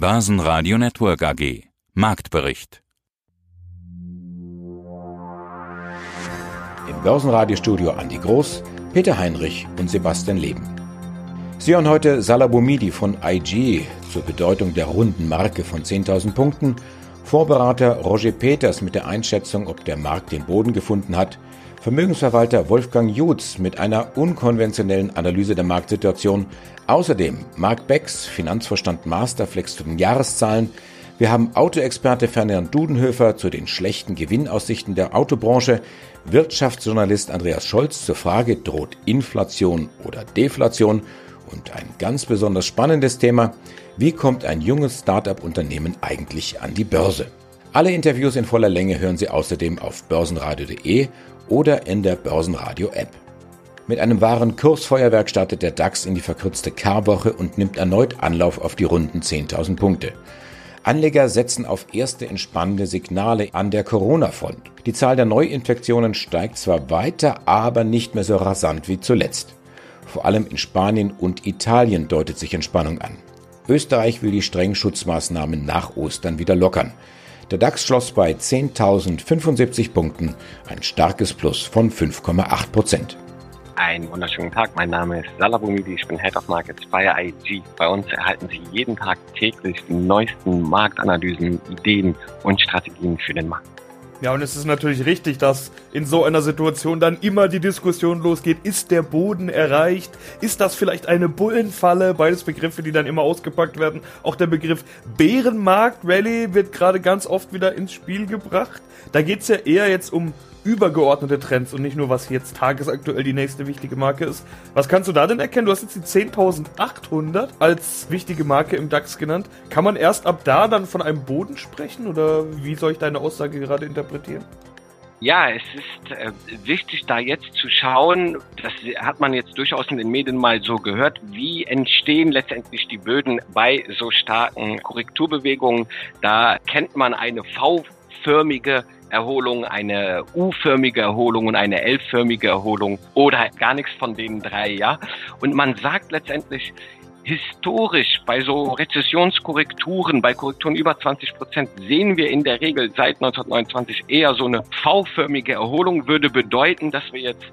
Börsenradio Network AG. Marktbericht. Im Börsenradiostudio Andi Groß, Peter Heinrich und Sebastian Leben. Sie hören heute Salabomidi von IG zur Bedeutung der runden Marke von 10.000 Punkten, Vorberater Roger Peters mit der Einschätzung, ob der Markt den Boden gefunden hat, Vermögensverwalter Wolfgang Jutz mit einer unkonventionellen Analyse der Marktsituation, außerdem Mark Becks, Finanzvorstand Masterflex zu den Jahreszahlen, wir haben Autoexperte Ferdinand Dudenhöfer zu den schlechten Gewinnaussichten der Autobranche, Wirtschaftsjournalist Andreas Scholz zur Frage, droht Inflation oder Deflation? Und ein ganz besonders spannendes Thema, wie kommt ein junges Start-up-Unternehmen eigentlich an die Börse? Alle Interviews in voller Länge hören Sie außerdem auf börsenradio.de oder in der Börsenradio-App. Mit einem wahren Kursfeuerwerk startet der DAX in die verkürzte Karwoche und nimmt erneut Anlauf auf die runden 10.000 Punkte. Anleger setzen auf erste entspannende Signale an der Corona-Front. Die Zahl der Neuinfektionen steigt zwar weiter, aber nicht mehr so rasant wie zuletzt. Vor allem in Spanien und Italien deutet sich Entspannung an. Österreich will die strengen Schutzmaßnahmen nach Ostern wieder lockern. Der DAX schloss bei 10.075 Punkten, ein starkes Plus von 5,8 Prozent. Einen wunderschönen Tag. Mein Name ist Salah Boumidi. Ich bin Head of Markets bei IG. Bei uns erhalten Sie jeden Tag täglich die neuesten Marktanalysen, Ideen und Strategien für den Markt. Ja, und es ist natürlich richtig, dass in so einer Situation dann immer die Diskussion losgeht, ist der Boden erreicht? Ist das vielleicht eine Bullenfalle? Beides Begriffe, die dann immer ausgepackt werden. Auch der Begriff Bärenmarkt Rally wird gerade ganz oft wieder ins Spiel gebracht. Da geht's ja eher jetzt um übergeordnete Trends und nicht nur, was jetzt tagesaktuell die nächste wichtige Marke ist. Was kannst du da denn erkennen? Du hast jetzt die 10.800 als wichtige Marke im DAX genannt. Kann man erst ab da dann von einem Boden sprechen oder wie soll ich deine Aussage gerade interpretieren? Ja, es ist äh, wichtig, da jetzt zu schauen, das hat man jetzt durchaus in den Medien mal so gehört, wie entstehen letztendlich die Böden bei so starken Korrekturbewegungen. Da kennt man eine V-förmige Erholung, eine U-förmige Erholung und eine L-förmige Erholung oder gar nichts von den drei, ja. Und man sagt letztendlich, historisch bei so Rezessionskorrekturen, bei Korrekturen über 20 Prozent, sehen wir in der Regel seit 1929 eher so eine V-förmige Erholung, würde bedeuten, dass wir jetzt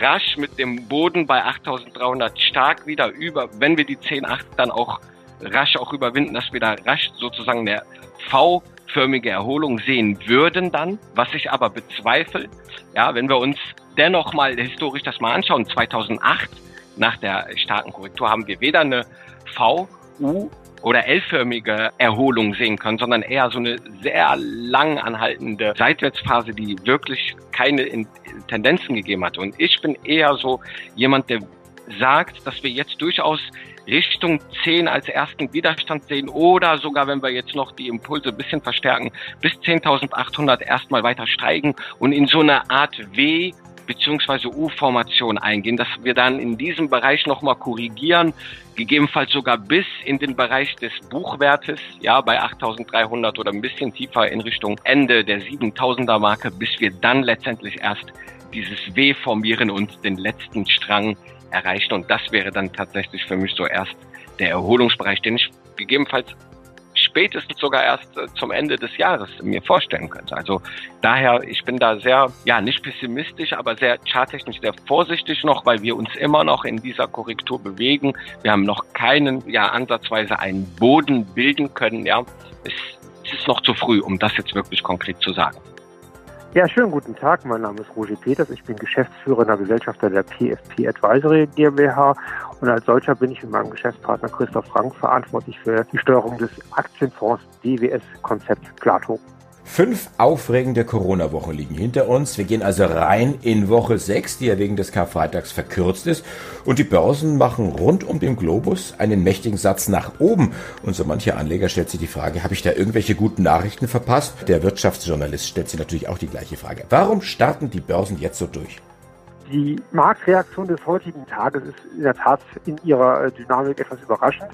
rasch mit dem Boden bei 8300 stark wieder über, wenn wir die 10.8 dann auch rasch auch überwinden, dass wir da rasch sozusagen eine V förmige Erholung sehen würden dann, was ich aber bezweifle. Ja, wenn wir uns dennoch mal historisch das mal anschauen, 2008 nach der starken Korrektur haben wir weder eine V, U oder L-förmige Erholung sehen können, sondern eher so eine sehr lang anhaltende Seitwärtsphase, die wirklich keine Tendenzen gegeben hat. Und ich bin eher so jemand, der sagt, dass wir jetzt durchaus Richtung 10 als ersten Widerstand sehen oder sogar, wenn wir jetzt noch die Impulse ein bisschen verstärken, bis 10.800 erstmal weiter steigen und in so eine Art W beziehungsweise U-Formation eingehen, dass wir dann in diesem Bereich nochmal korrigieren, gegebenenfalls sogar bis in den Bereich des Buchwertes, ja, bei 8300 oder ein bisschen tiefer in Richtung Ende der 7000er Marke, bis wir dann letztendlich erst dieses W formieren und den letzten Strang erreichen. Und das wäre dann tatsächlich für mich so erst der Erholungsbereich, den ich gegebenenfalls spätestens sogar erst äh, zum Ende des Jahres mir vorstellen könnte. Also daher, ich bin da sehr, ja, nicht pessimistisch, aber sehr charttechnisch sehr vorsichtig noch, weil wir uns immer noch in dieser Korrektur bewegen. Wir haben noch keinen, ja, ansatzweise einen Boden bilden können, ja. Es, es ist noch zu früh, um das jetzt wirklich konkret zu sagen. Ja, schönen guten Tag. Mein Name ist Roger Peters. Ich bin geschäftsführender Gesellschafter der PFP Advisory GmbH und als solcher bin ich mit meinem Geschäftspartner Christoph Frank verantwortlich für die Steuerung des Aktienfonds DWS Konzept Plato. Fünf aufregende Corona-Wochen liegen hinter uns. Wir gehen also rein in Woche 6, die ja wegen des Karfreitags verkürzt ist. Und die Börsen machen rund um den Globus einen mächtigen Satz nach oben. Und so mancher Anleger stellt sich die Frage, habe ich da irgendwelche guten Nachrichten verpasst? Der Wirtschaftsjournalist stellt sich natürlich auch die gleiche Frage. Warum starten die Börsen jetzt so durch? Die Marktreaktion des heutigen Tages ist in der Tat in ihrer Dynamik etwas überraschend.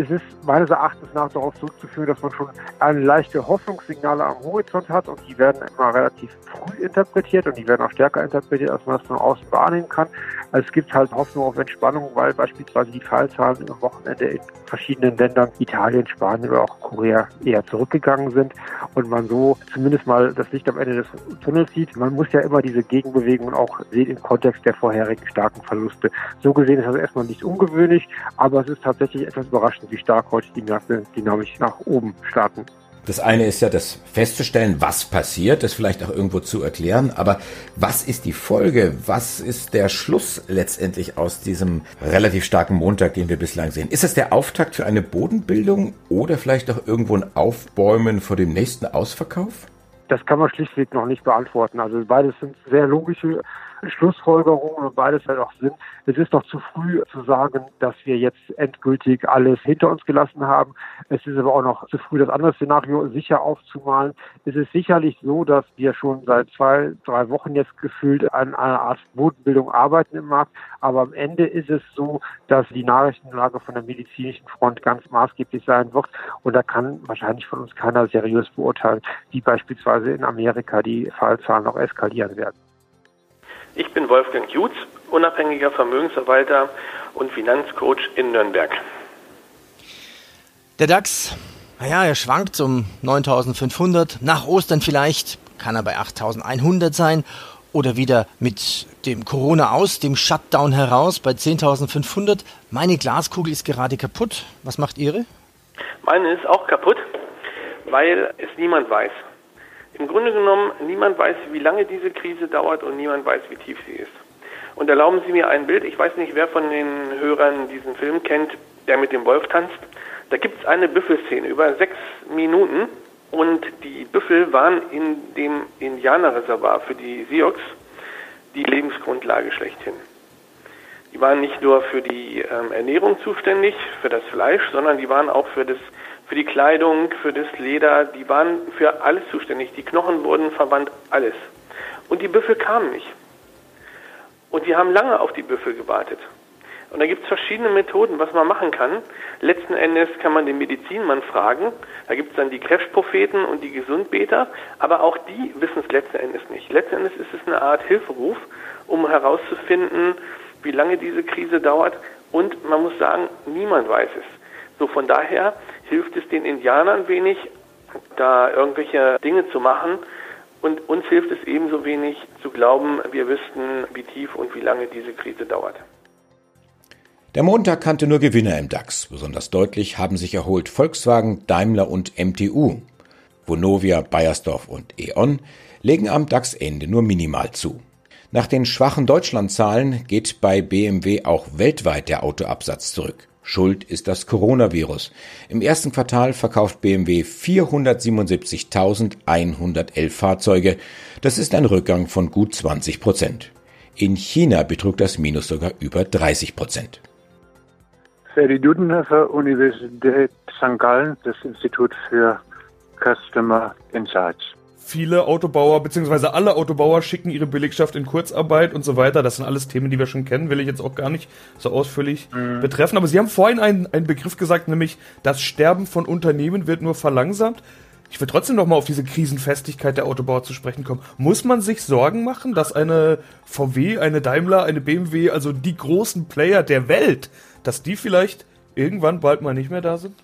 Es ist meines Erachtens nach darauf zurückzuführen, dass man schon eine leichte Hoffnungssignale am Horizont hat und die werden immer relativ früh interpretiert und die werden auch stärker interpretiert, als man das von außen wahrnehmen kann. Also es gibt halt Hoffnung auf Entspannung, weil beispielsweise die Fallzahlen am Wochenende in verschiedenen Ländern, Italien, Spanien oder auch Korea, eher zurückgegangen sind und man so zumindest mal das Licht am Ende des Tunnels sieht. Man muss ja immer diese Gegenbewegungen auch sehen im Kontext der vorherigen starken Verluste. So gesehen ist das erstmal nicht ungewöhnlich, aber es ist tatsächlich etwas überraschend, die Märkte dynamisch nach oben starten. Das eine ist ja das festzustellen, was passiert, das vielleicht auch irgendwo zu erklären, aber was ist die Folge? Was ist der Schluss letztendlich aus diesem relativ starken Montag, den wir bislang sehen? Ist es der Auftakt für eine Bodenbildung oder vielleicht auch irgendwo ein Aufbäumen vor dem nächsten Ausverkauf? Das kann man schlichtweg noch nicht beantworten. Also beides sind sehr logische Schlussfolgerungen und beides halt auch Sinn. Es ist doch zu früh zu sagen, dass wir jetzt endgültig alles hinter uns gelassen haben. Es ist aber auch noch zu früh, das andere Szenario sicher aufzumalen. Es ist sicherlich so, dass wir schon seit zwei, drei Wochen jetzt gefühlt an einer Art Bodenbildung arbeiten im Markt. Aber am Ende ist es so, dass die Nachrichtenlage von der medizinischen Front ganz maßgeblich sein wird. Und da kann wahrscheinlich von uns keiner seriös beurteilen, wie beispielsweise in Amerika die Fallzahlen noch eskalieren werden. Ich bin Wolfgang Jutz, unabhängiger Vermögensverwalter und Finanzcoach in Nürnberg. Der DAX, naja, er schwankt um 9500. Nach Ostern vielleicht kann er bei 8100 sein oder wieder mit dem Corona aus, dem Shutdown heraus bei 10.500. Meine Glaskugel ist gerade kaputt. Was macht Ihre? Meine ist auch kaputt, weil es niemand weiß. Im Grunde genommen, niemand weiß, wie lange diese Krise dauert und niemand weiß, wie tief sie ist. Und erlauben Sie mir ein Bild. Ich weiß nicht, wer von den Hörern diesen Film kennt, der mit dem Wolf tanzt. Da gibt es eine Büffelszene über sechs Minuten und die Büffel waren in dem Indianerreservat für die Sioux die Lebensgrundlage schlechthin. Die waren nicht nur für die ähm, Ernährung zuständig, für das Fleisch, sondern die waren auch für das für die Kleidung, für das Leder, die waren für alles zuständig. Die Knochen wurden verwandt, alles. Und die Büffel kamen nicht. Und die haben lange auf die Büffel gewartet. Und da gibt es verschiedene Methoden, was man machen kann. Letzten Endes kann man den Medizinmann fragen. Da gibt es dann die Krebspropheten und die Gesundbeter. Aber auch die wissen es letzten Endes nicht. Letzten Endes ist es eine Art Hilferuf, um herauszufinden, wie lange diese Krise dauert. Und man muss sagen, niemand weiß es. So von daher hilft es den Indianern wenig, da irgendwelche Dinge zu machen. Und uns hilft es ebenso wenig zu glauben, wir wüssten, wie tief und wie lange diese Krise dauert. Der Montag kannte nur Gewinner im DAX. Besonders deutlich haben sich erholt Volkswagen, Daimler und MTU. Vonovia, Bayersdorf und E.ON legen am DAX-Ende nur minimal zu. Nach den schwachen Deutschlandzahlen geht bei BMW auch weltweit der Autoabsatz zurück. Schuld ist das Coronavirus. Im ersten Quartal verkauft BMW 477.111 Fahrzeuge. Das ist ein Rückgang von gut 20 Prozent. In China betrug das Minus sogar über 30 Prozent. Ferdi Dudenhofer, Universität St. Gallen, das Institut für Customer Insights viele Autobauer, beziehungsweise alle Autobauer schicken ihre Belegschaft in Kurzarbeit und so weiter. Das sind alles Themen, die wir schon kennen, will ich jetzt auch gar nicht so ausführlich mhm. betreffen. Aber Sie haben vorhin einen, einen Begriff gesagt, nämlich das Sterben von Unternehmen wird nur verlangsamt. Ich will trotzdem noch mal auf diese Krisenfestigkeit der Autobauer zu sprechen kommen. Muss man sich Sorgen machen, dass eine VW, eine Daimler, eine BMW, also die großen Player der Welt, dass die vielleicht irgendwann bald mal nicht mehr da sind?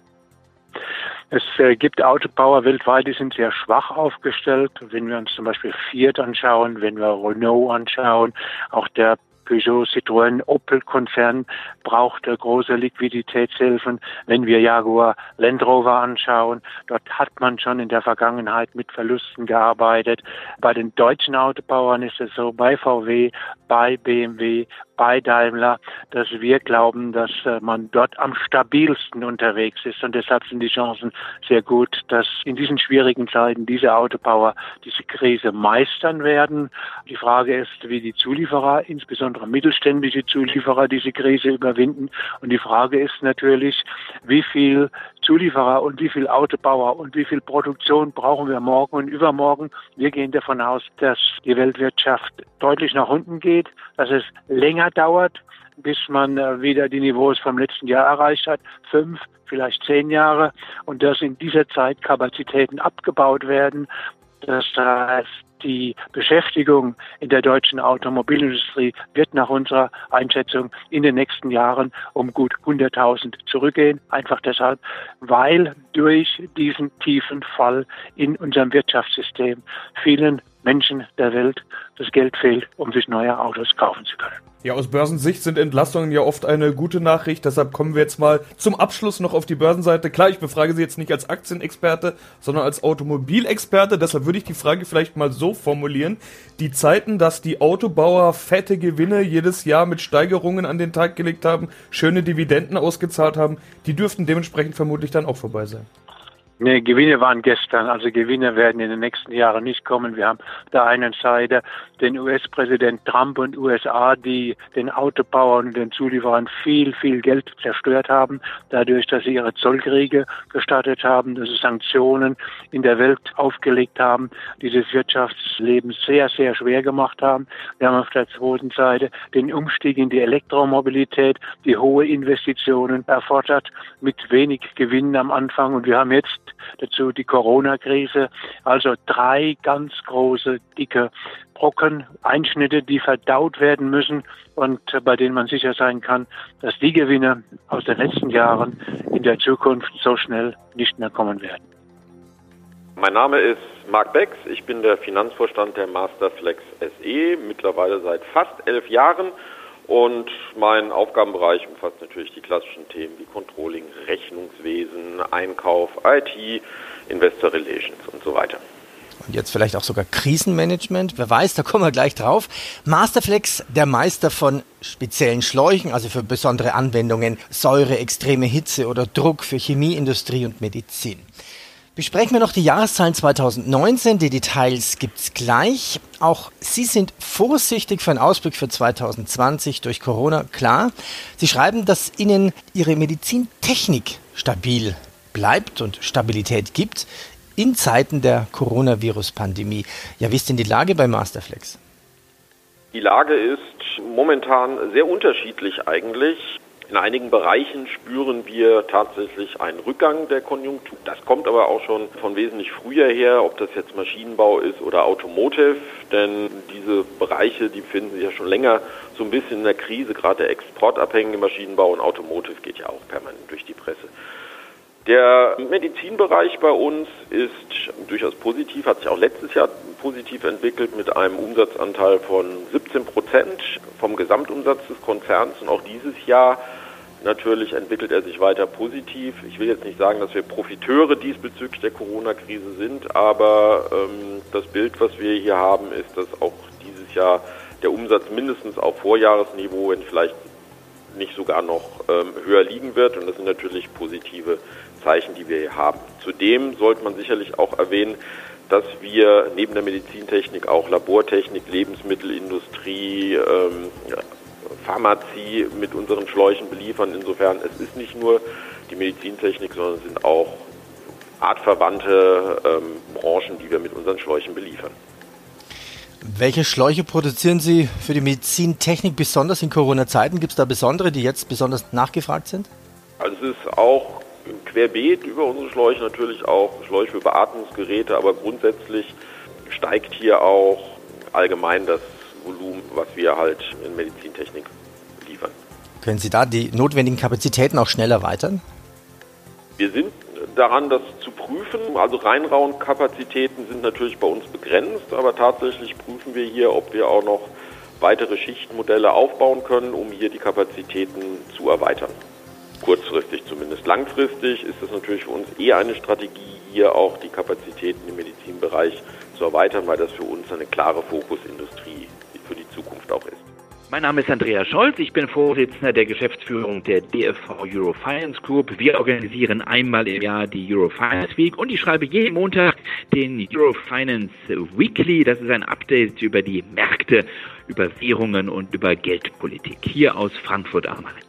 Es äh, gibt Autobauer weltweit, die sind sehr schwach aufgestellt. Wenn wir uns zum Beispiel Fiat anschauen, wenn wir Renault anschauen, auch der Peugeot, Citroën, Opel-Konzern braucht große Liquiditätshilfen. Wenn wir Jaguar Land Rover anschauen, dort hat man schon in der Vergangenheit mit Verlusten gearbeitet. Bei den deutschen Autobauern ist es so, bei VW, bei BMW, bei Daimler, dass wir glauben, dass äh, man dort am stabilsten unterwegs ist. Und deshalb sind die Chancen sehr gut, dass in diesen schwierigen Zeiten diese Autobauer diese Krise meistern werden. Die Frage ist, wie die Zulieferer, insbesondere mittelständische Zulieferer, diese Krise überwinden. Und die Frage ist natürlich, wie viel Zulieferer und wie viel Autobauer und wie viel Produktion brauchen wir morgen und übermorgen. Wir gehen davon aus, dass die Weltwirtschaft deutlich nach unten geht, dass es länger dauert, bis man äh, wieder die Niveaus vom letzten Jahr erreicht hat. Fünf, vielleicht zehn Jahre. Und dass in dieser Zeit Kapazitäten abgebaut werden. Das heißt, die Beschäftigung in der deutschen Automobilindustrie wird nach unserer Einschätzung in den nächsten Jahren um gut 100.000 zurückgehen. Einfach deshalb, weil durch diesen tiefen Fall in unserem Wirtschaftssystem vielen Menschen der Welt das Geld fehlt, um sich neue Autos kaufen zu können. Ja, aus Börsensicht sind Entlassungen ja oft eine gute Nachricht. Deshalb kommen wir jetzt mal zum Abschluss noch auf die Börsenseite. Klar, ich befrage Sie jetzt nicht als Aktienexperte, sondern als Automobilexperte. Deshalb würde ich die Frage vielleicht mal so formulieren. Die Zeiten, dass die Autobauer fette Gewinne jedes Jahr mit Steigerungen an den Tag gelegt haben, schöne Dividenden ausgezahlt haben, die dürften dementsprechend vermutlich dann auch vorbei sein. Nee, Gewinne waren gestern, also Gewinne werden in den nächsten Jahren nicht kommen. Wir haben da einen Seite den US-Präsident Trump und USA, die den Autobauern und den Zulieferern viel, viel Geld zerstört haben, dadurch, dass sie ihre Zollkriege gestartet haben, dass sie Sanktionen in der Welt aufgelegt haben, dieses Wirtschaftsleben sehr, sehr schwer gemacht haben. Wir haben auf der zweiten Seite den Umstieg in die Elektromobilität, die hohe Investitionen erfordert, mit wenig Gewinnen am Anfang. Und wir haben jetzt dazu die Corona-Krise. Also drei ganz große, dicke Brocken, Einschnitte, die verdaut werden müssen und bei denen man sicher sein kann, dass die Gewinne aus den letzten Jahren in der Zukunft so schnell nicht mehr kommen werden. Mein Name ist Marc Becks, ich bin der Finanzvorstand der Masterflex SE, mittlerweile seit fast elf Jahren und mein Aufgabenbereich umfasst natürlich die klassischen Themen wie Controlling, Rechnungswesen, Einkauf, IT, Investor Relations und so weiter. Und jetzt vielleicht auch sogar Krisenmanagement. Wer weiß, da kommen wir gleich drauf. Masterflex, der Meister von speziellen Schläuchen, also für besondere Anwendungen, Säure, extreme Hitze oder Druck für Chemieindustrie und Medizin. Besprechen wir noch die Jahreszahlen 2019. Die Details gibt's gleich. Auch Sie sind vorsichtig für einen Ausblick für 2020 durch Corona. Klar. Sie schreiben, dass Ihnen Ihre Medizintechnik stabil bleibt und Stabilität gibt in Zeiten der Coronavirus-Pandemie. Ja, wie ist denn die Lage bei Masterflex? Die Lage ist momentan sehr unterschiedlich eigentlich. In einigen Bereichen spüren wir tatsächlich einen Rückgang der Konjunktur. Das kommt aber auch schon von wesentlich früher her, ob das jetzt Maschinenbau ist oder Automotive, denn diese Bereiche, die befinden sich ja schon länger so ein bisschen in der Krise, gerade der exportabhängige Maschinenbau und Automotive geht ja auch permanent durch die Presse. Der Medizinbereich bei uns ist durchaus positiv, hat sich auch letztes Jahr positiv entwickelt mit einem Umsatzanteil von 17 Prozent vom Gesamtumsatz des Konzerns und auch dieses Jahr natürlich entwickelt er sich weiter positiv. Ich will jetzt nicht sagen, dass wir Profiteure diesbezüglich der Corona-Krise sind, aber ähm, das Bild, was wir hier haben, ist, dass auch dieses Jahr der Umsatz mindestens auf Vorjahresniveau, wenn vielleicht nicht sogar noch ähm, höher liegen wird. Und das sind natürlich positive Zeichen, die wir hier haben. Zudem sollte man sicherlich auch erwähnen, dass wir neben der Medizintechnik auch Labortechnik, Lebensmittelindustrie, ähm, Pharmazie mit unseren Schläuchen beliefern. Insofern, es ist nicht nur die Medizintechnik, sondern es sind auch artverwandte ähm, Branchen, die wir mit unseren Schläuchen beliefern. Welche Schläuche produzieren Sie für die Medizintechnik besonders in Corona-Zeiten? Gibt es da besondere, die jetzt besonders nachgefragt sind? Also es ist auch querbeet über unsere Schläuche natürlich auch Schläuche für Beatmungsgeräte, aber grundsätzlich steigt hier auch allgemein das Volumen, was wir halt in Medizintechnik liefern. Können Sie da die notwendigen Kapazitäten auch schnell erweitern? Wir sind daran, das zu prüfen. Also Reinraumkapazitäten sind natürlich bei uns begrenzt, aber tatsächlich prüfen wir hier, ob wir auch noch weitere Schichtmodelle aufbauen können, um hier die Kapazitäten zu erweitern. Kurzfristig zumindest. Langfristig ist es natürlich für uns eher eine Strategie, hier auch die Kapazitäten im Medizinbereich zu erweitern, weil das für uns eine klare Fokusindustrie für die Zukunft auch ist. Mein Name ist Andreas Scholz, ich bin Vorsitzender der Geschäftsführung der DFV Eurofinance Group. Wir organisieren einmal im Jahr die Eurofinance Week und ich schreibe jeden Montag den Eurofinance Weekly. Das ist ein Update über die Märkte, über Währungen und über Geldpolitik hier aus Frankfurt am Main.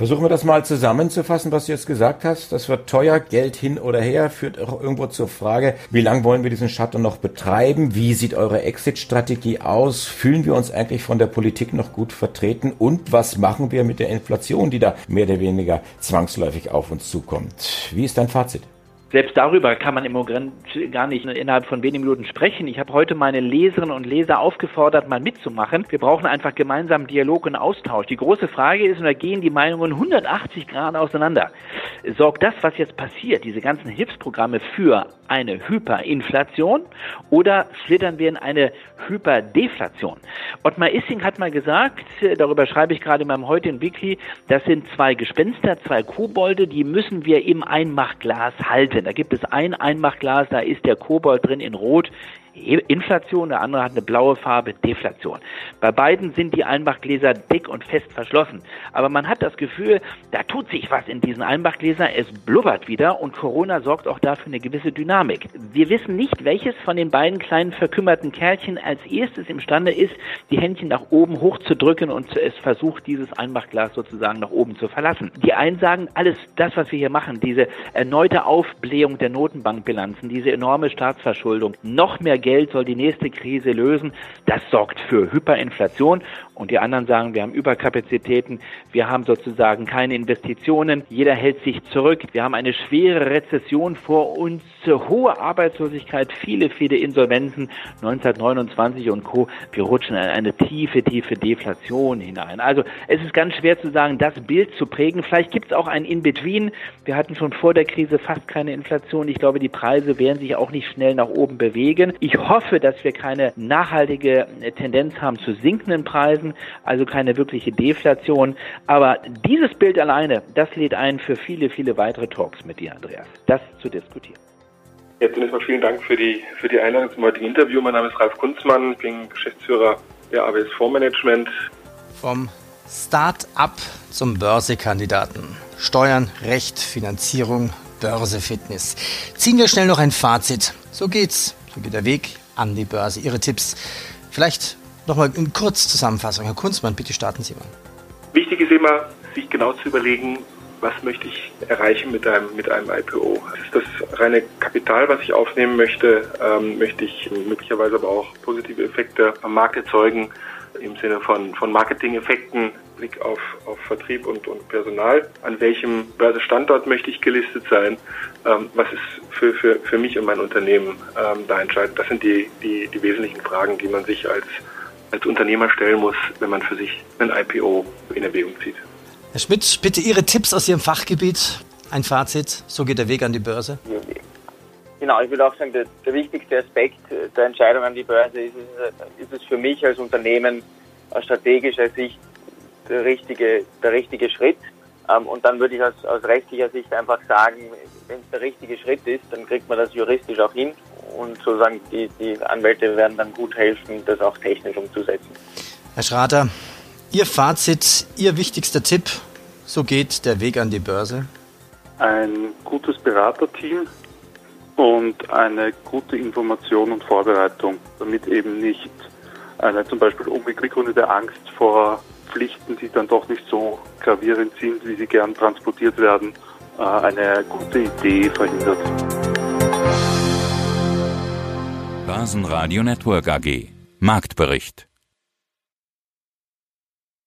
Versuchen wir das mal zusammenzufassen, was du jetzt gesagt hast. Das wird teuer, Geld hin oder her, führt auch irgendwo zur Frage, wie lange wollen wir diesen Shutdown noch betreiben? Wie sieht eure Exit-Strategie aus? Fühlen wir uns eigentlich von der Politik noch gut vertreten? Und was machen wir mit der Inflation, die da mehr oder weniger zwangsläufig auf uns zukommt? Wie ist dein Fazit? Selbst darüber kann man im Moment gar nicht innerhalb von wenigen Minuten sprechen. Ich habe heute meine Leserinnen und Leser aufgefordert, mal mitzumachen. Wir brauchen einfach gemeinsam Dialog und Austausch. Die große Frage ist, und da gehen die Meinungen 180 Grad auseinander. Sorgt das, was jetzt passiert, diese ganzen Hilfsprogramme für eine Hyperinflation oder schlittern wir in eine Hyperdeflation? Ottmar Issing hat mal gesagt, darüber schreibe ich gerade in meinem heutigen Weekly, das sind zwei Gespenster, zwei Kobolde, die müssen wir im Einmachglas halten. Da gibt es ein Einmachglas, da ist der Kobold drin in Rot, Inflation, der andere hat eine blaue Farbe, Deflation. Bei beiden sind die Einbachgläser dick und fest verschlossen. Aber man hat das Gefühl, da tut sich was in diesen Einbachgläsern, es blubbert wieder und Corona sorgt auch dafür eine gewisse Dynamik. Wir wissen nicht, welches von den beiden kleinen verkümmerten Kerlchen als erstes imstande ist, die Händchen nach oben hochzudrücken und es versucht, dieses Einbachglas sozusagen nach oben zu verlassen. Die einen sagen, alles das, was wir hier machen, diese erneute Aufblähung der Notenbankbilanzen, diese enorme Staatsverschuldung, noch mehr Geld soll die nächste Krise lösen. Das sorgt für Hyperinflation. Und die anderen sagen, wir haben Überkapazitäten, wir haben sozusagen keine Investitionen, jeder hält sich zurück, wir haben eine schwere Rezession vor uns, hohe Arbeitslosigkeit, viele, viele Insolvenzen, 1929 und Co. Wir rutschen in eine tiefe, tiefe Deflation hinein. Also es ist ganz schwer zu sagen, das Bild zu prägen. Vielleicht gibt es auch ein In-Between. Wir hatten schon vor der Krise fast keine Inflation. Ich glaube, die Preise werden sich auch nicht schnell nach oben bewegen. Ich hoffe, dass wir keine nachhaltige Tendenz haben zu sinkenden Preisen, also keine wirkliche Deflation. Aber dieses Bild alleine, das lädt ein für viele, viele weitere Talks mit dir, Andreas, das zu diskutieren. Ja, zunächst mal vielen Dank für die, für die Einladung zum heutigen Interview. Mein Name ist Ralf Kunzmann, ich bin Geschäftsführer der AWS Fondsmanagement. Vom Start-up zum Börsekandidaten. Steuern, Recht, Finanzierung, Börsefitness. Ziehen wir schnell noch ein Fazit. So geht's. So geht der Weg an die Börse. Ihre Tipps. Vielleicht nochmal in Kurzzusammenfassung. Herr Kunzmann, bitte starten Sie mal. Wichtig ist immer, sich genau zu überlegen, was möchte ich erreichen mit einem, mit einem IPO? Ist das reine Kapital, was ich aufnehmen möchte? Ähm, möchte ich möglicherweise aber auch positive Effekte am Markt erzeugen im Sinne von, von Marketing-Effekten, Blick auf, auf Vertrieb und, und Personal? An welchem Börsestandort möchte ich gelistet sein? Ähm, was ist für, für, für mich und mein Unternehmen ähm, da entscheidend? Das sind die, die, die wesentlichen Fragen, die man sich als, als Unternehmer stellen muss, wenn man für sich ein IPO in Erwägung zieht. Herr Schmidt, bitte Ihre Tipps aus Ihrem Fachgebiet. Ein Fazit, so geht der Weg an die Börse. Genau, ich würde auch sagen, der, der, wichtigste Aspekt der Entscheidung an die Börse ist es, ist es für mich als Unternehmen aus strategischer Sicht der richtige, der richtige Schritt. Ähm, und dann würde ich aus, aus rechtlicher Sicht einfach sagen, wenn es der richtige Schritt ist, dann kriegt man das juristisch auch hin. Und sozusagen die, die Anwälte werden dann gut helfen, das auch technisch umzusetzen. Herr Schrader, Ihr Fazit, Ihr wichtigster Tipp, so geht der Weg an die Börse? Ein gutes Beraterteam und eine gute Information und Vorbereitung, damit eben nicht eine zum Beispiel unbegründete Angst vor Pflichten, die dann doch nicht so gravierend sind, wie sie gern transportiert werden, äh, eine gute Idee verhindert. Basenradio Network AG Marktbericht